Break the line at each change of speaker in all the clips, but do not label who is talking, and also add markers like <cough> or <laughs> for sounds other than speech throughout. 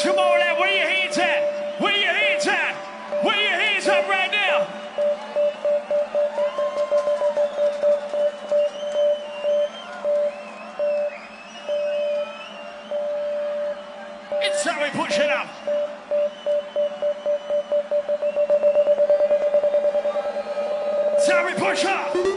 Come on, lad, where your hands at? Where your hands at? Where your hands up right now? It's time we push it up. It's how we push up.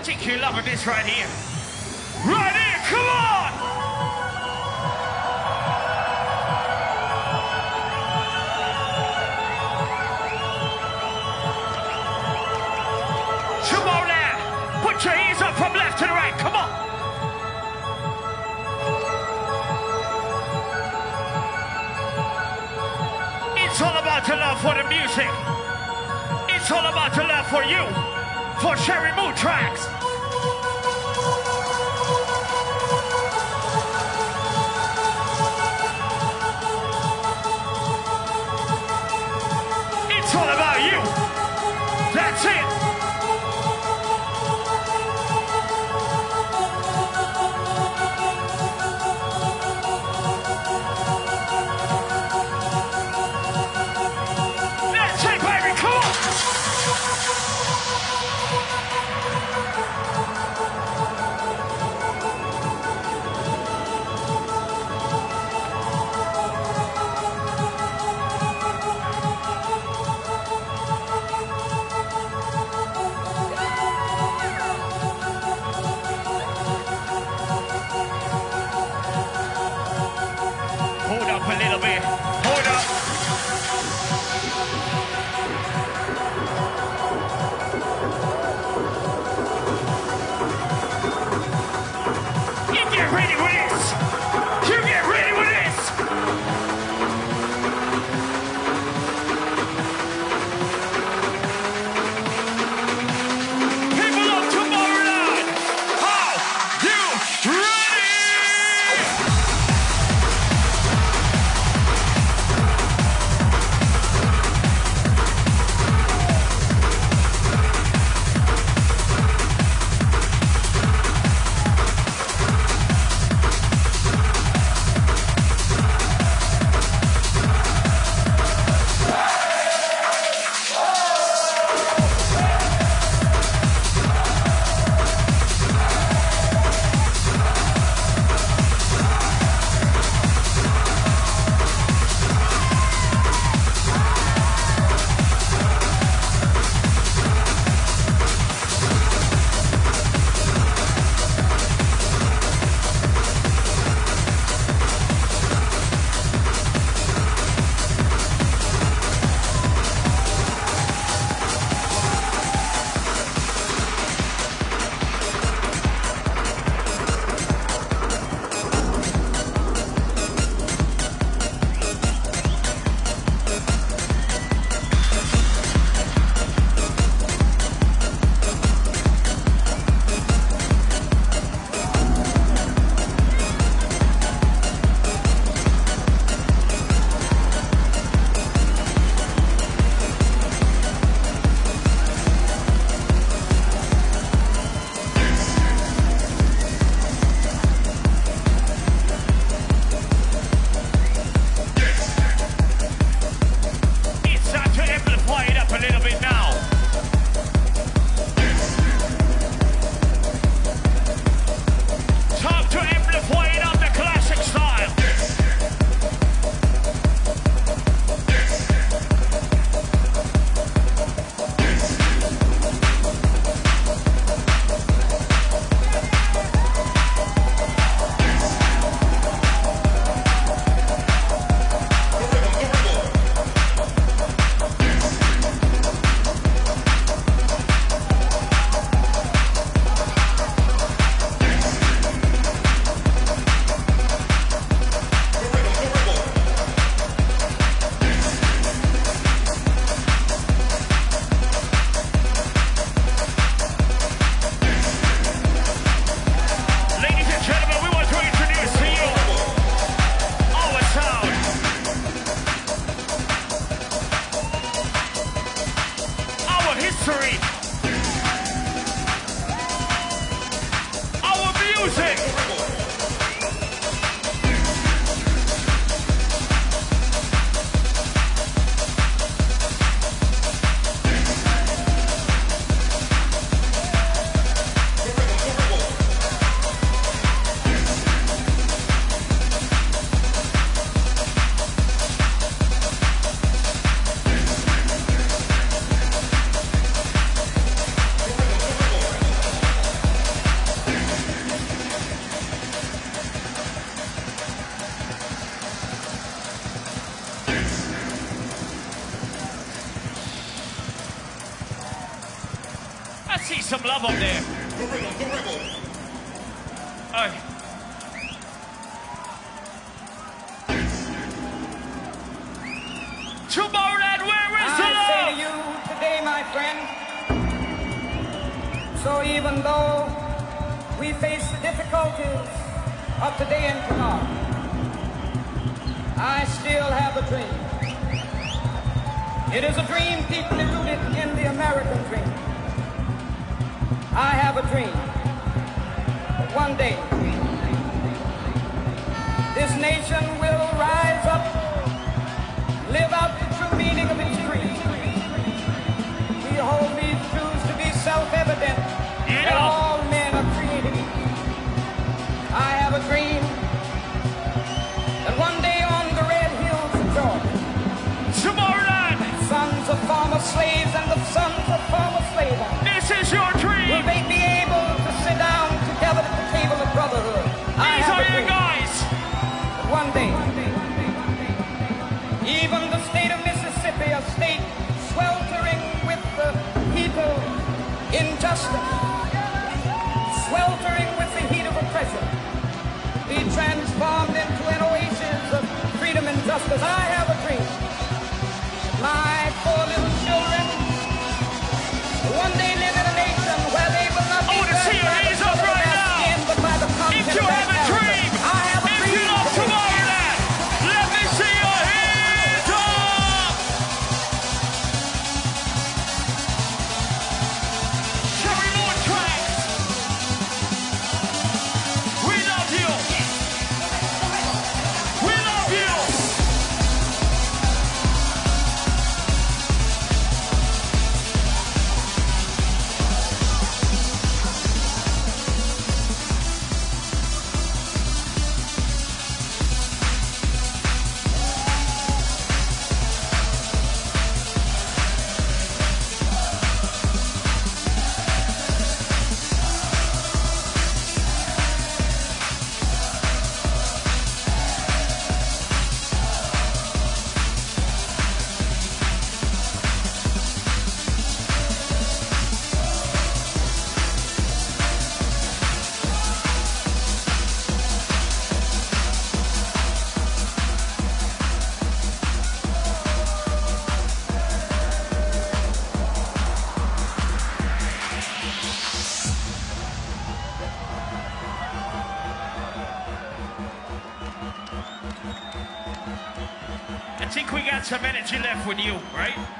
I think you're this right here. Right here, come on! Tomorrowland, put your hands up from left to the right, come on! It's all about the love for the music. It's all about the love for you, for sharing mood tracks.
Friend, so even though we face the difficulties of today and tomorrow, I still have a dream. It is a dream deeply rooted in the American dream. I have a dream one day this nation will rise that
Yeah.
all men are created equal. I have a dream that one day on the red hills of Georgia,
Tomorrow night,
sons of former slaves and the sons of former slave owners
this is your
will
dream.
they be able to sit down together at the table of brotherhood. I
These
have
are
a
your guys.
One day, even the state of Mississippi, a state sweltering with the heat of injustice, transformed into an oasis of freedom and justice. I have a dream. My four little
with you, right?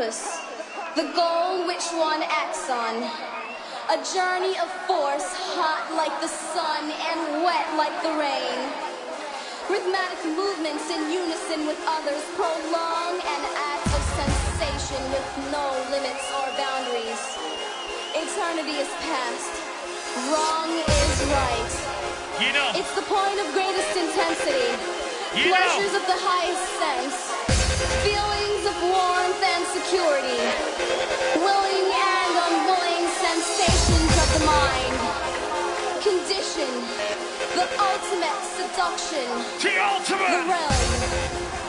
purpose, the goal which one acts on. A journey of force, hot like the sun and wet like the rain. Rhythmic movements in unison with others prolong an act of sensation with no limits or boundaries. Eternity is past. Wrong is right.
You know.
It's the point of greatest intensity.
You
Pleasures
know.
of the highest sense. Feelings of warmth security. Willing and unwilling sensations of the mind. Condition. The ultimate seduction.
The
The
ultimate.
realm.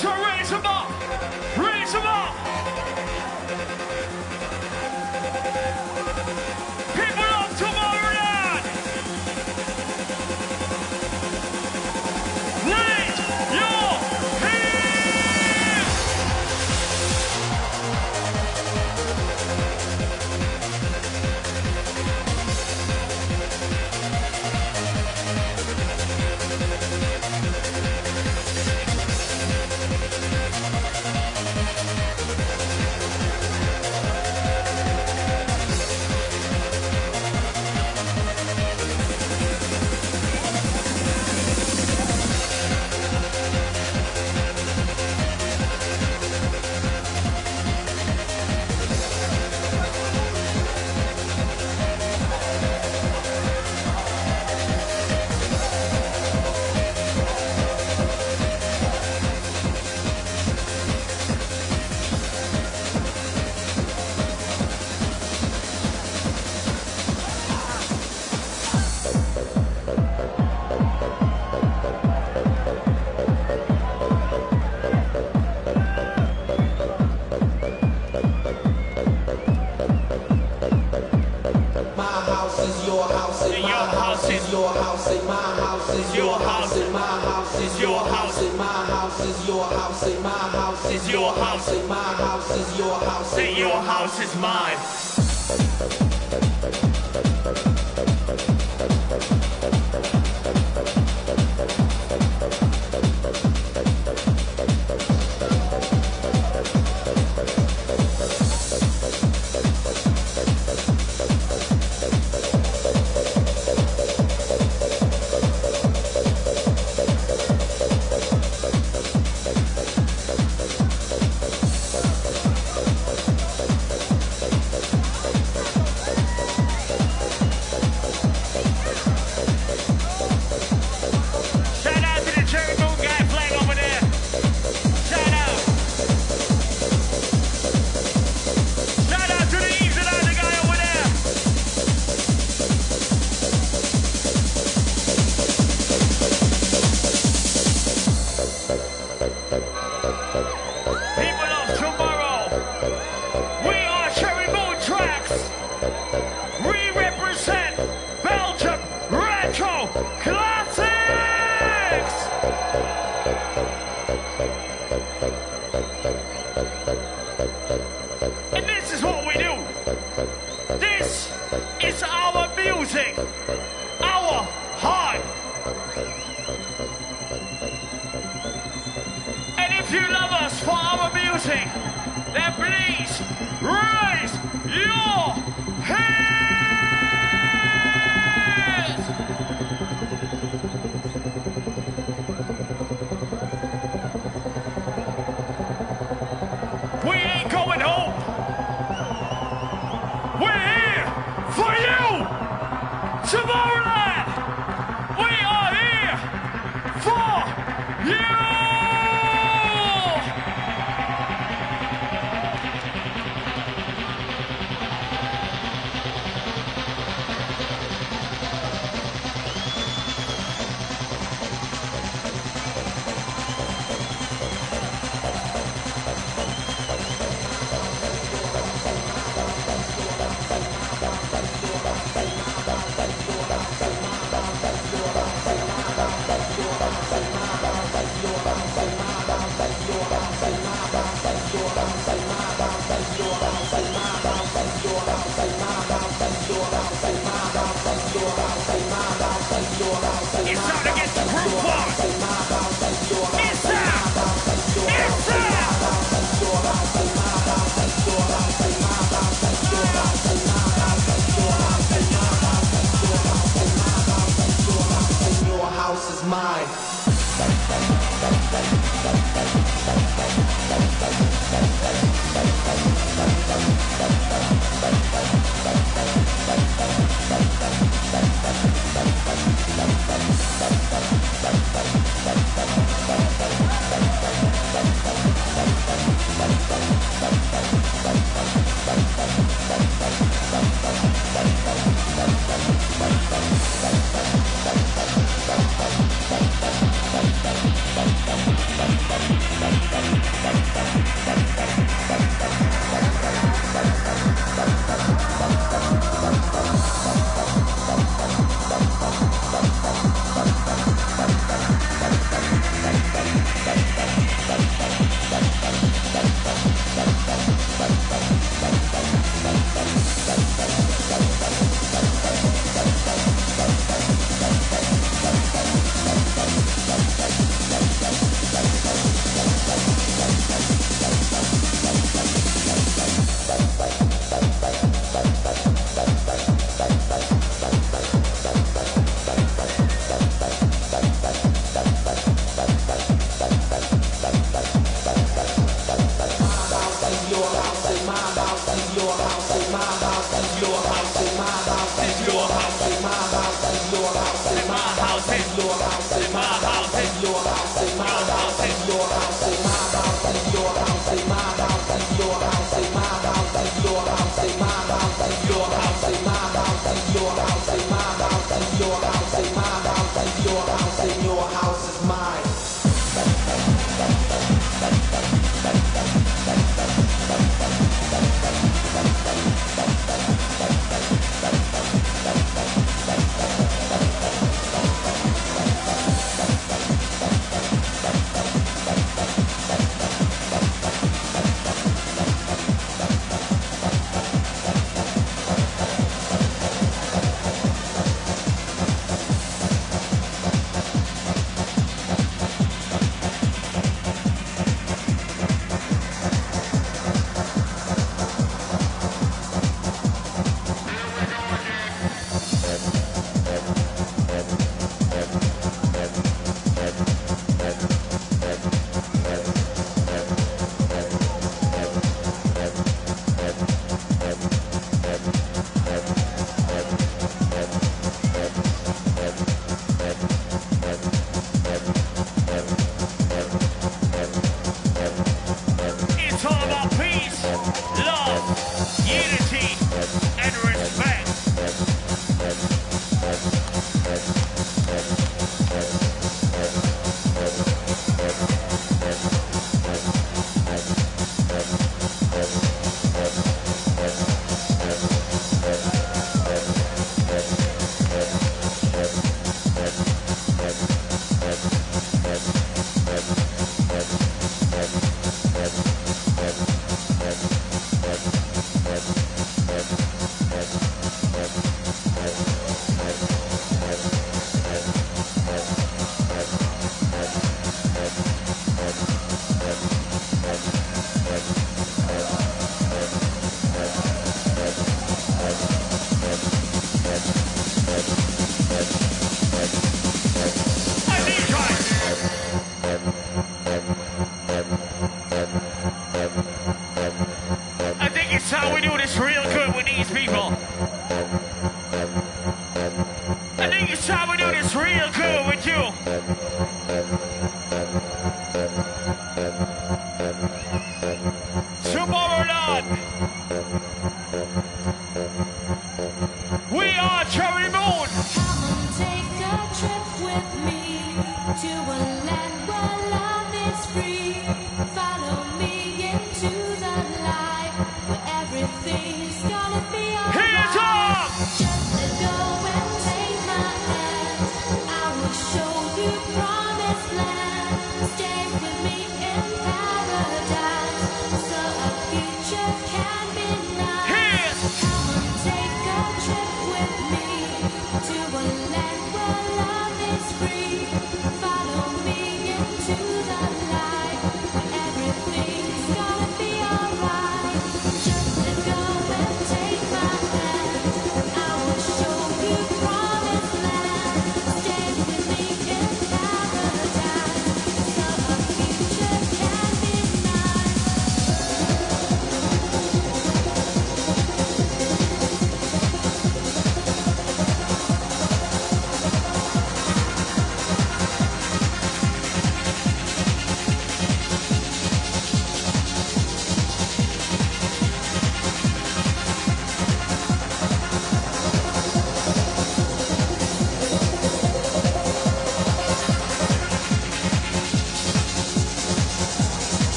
So raise them up. Raise them up.
Is your house, and my house is your house, and my house is your house,
Say your house is mine.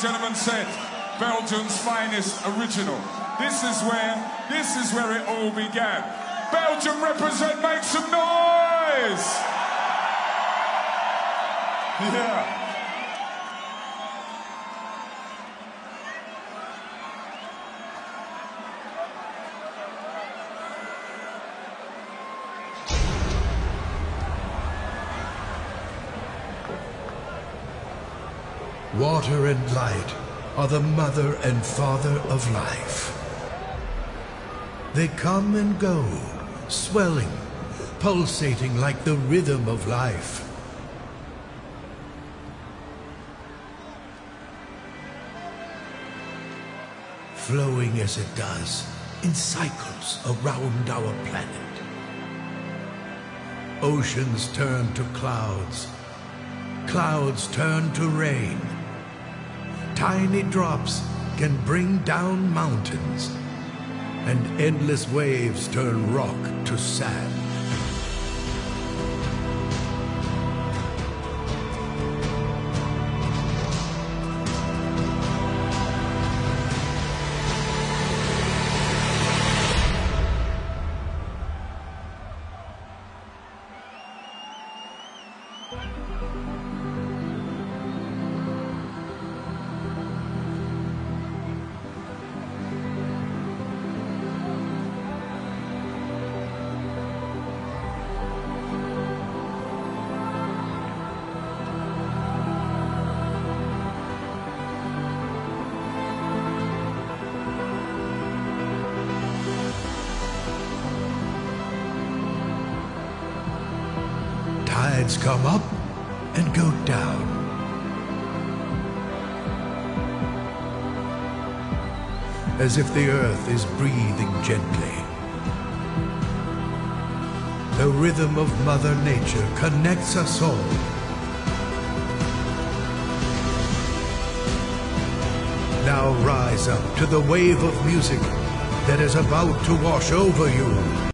Gentlemen said, Belgium's finest original. This is where, this is where it all began. Belgium represent, make some noise! <laughs> Yeah.
water and light are the mother and father of life. They come and go, swelling, pulsating like the rhythm of life. Flowing as it does, in cycles around our planet. Oceans turn to clouds, clouds turn to rain, Tiny drops can bring down mountains, and endless waves turn rock to sand. As if the earth is breathing gently. The rhythm of Mother Nature connects us all. Now rise up to the wave of music that is about to wash over you.